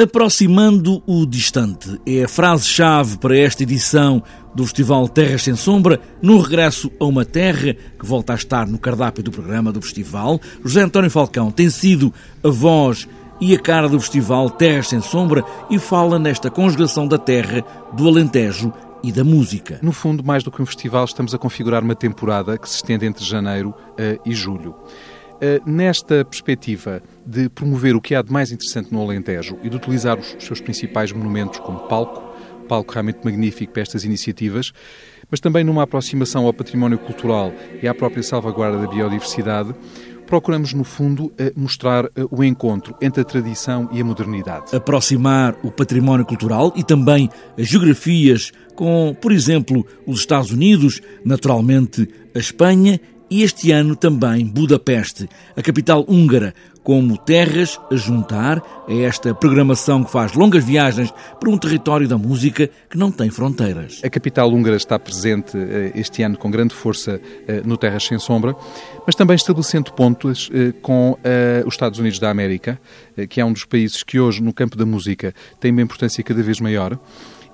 Aproximando o distante é a frase-chave para esta edição do Festival Terras Sem Sombra, no regresso a uma terra que volta a estar no cardápio do programa do festival. José António Falcão tem sido a voz e a cara do festival Terras Sem Sombra e fala nesta conjugação da terra, do Alentejo e da música. No fundo, mais do que um festival, estamos a configurar uma temporada que se estende entre janeiro uh, e julho. Uh, nesta perspectiva de promover o que há de mais interessante no Alentejo e de utilizar os seus principais monumentos como palco, palco realmente magnífico para estas iniciativas, mas também numa aproximação ao património cultural e à própria salvaguarda da biodiversidade, procuramos, no fundo, eh, mostrar eh, o encontro entre a tradição e a modernidade. Aproximar o património cultural e também as geografias com, por exemplo, os Estados Unidos, naturalmente a Espanha e este ano também Budapeste, a capital húngara, como terras a juntar a esta programação que faz longas viagens para um território da música que não tem fronteiras. A capital húngara está presente eh, este ano com grande força eh, no Terras Sem Sombra, mas também estabelecendo pontos eh, com os Estados Unidos da América, que é um dos países que hoje, no campo da música, tem uma importância cada vez maior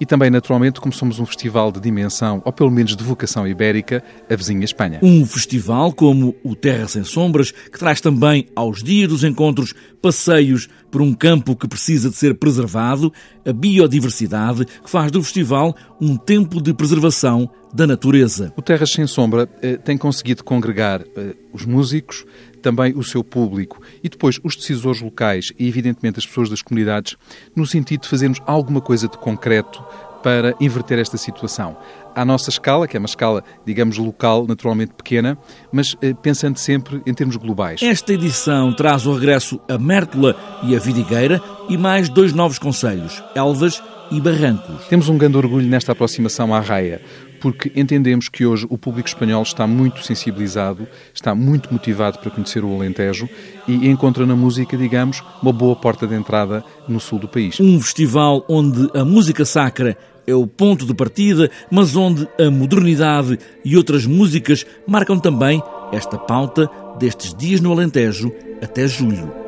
e também, naturalmente, como somos um festival de dimensão, ou pelo menos de vocação ibérica, a vizinha Espanha. Um festival como o Terra Sem Sombras, que traz também aos dias dos encontros passeios por um campo que precisa de ser preservado, a biodiversidade, que faz do festival um tempo de preservação da natureza. O Terras Sem Sombra eh, tem conseguido congregar eh, os músicos, também o seu público e depois os decisores locais e, evidentemente, as pessoas das comunidades, no sentido de fazermos alguma coisa de concreto para inverter esta situação. À nossa escala, que é uma escala, digamos, local, naturalmente pequena, mas eh, pensando sempre em termos globais. Esta edição traz o regresso a Mértola e a Vidigueira e mais dois novos conselhos, Elvas e Barrancos. Temos um grande orgulho nesta aproximação à raia, porque entendemos que hoje o público espanhol está muito sensibilizado, está muito motivado para conhecer o Alentejo e encontra na música, digamos, uma boa porta de entrada no sul do país. Um festival onde a música sacra é o ponto de partida, mas onde a modernidade e outras músicas marcam também esta pauta destes dias no Alentejo até julho.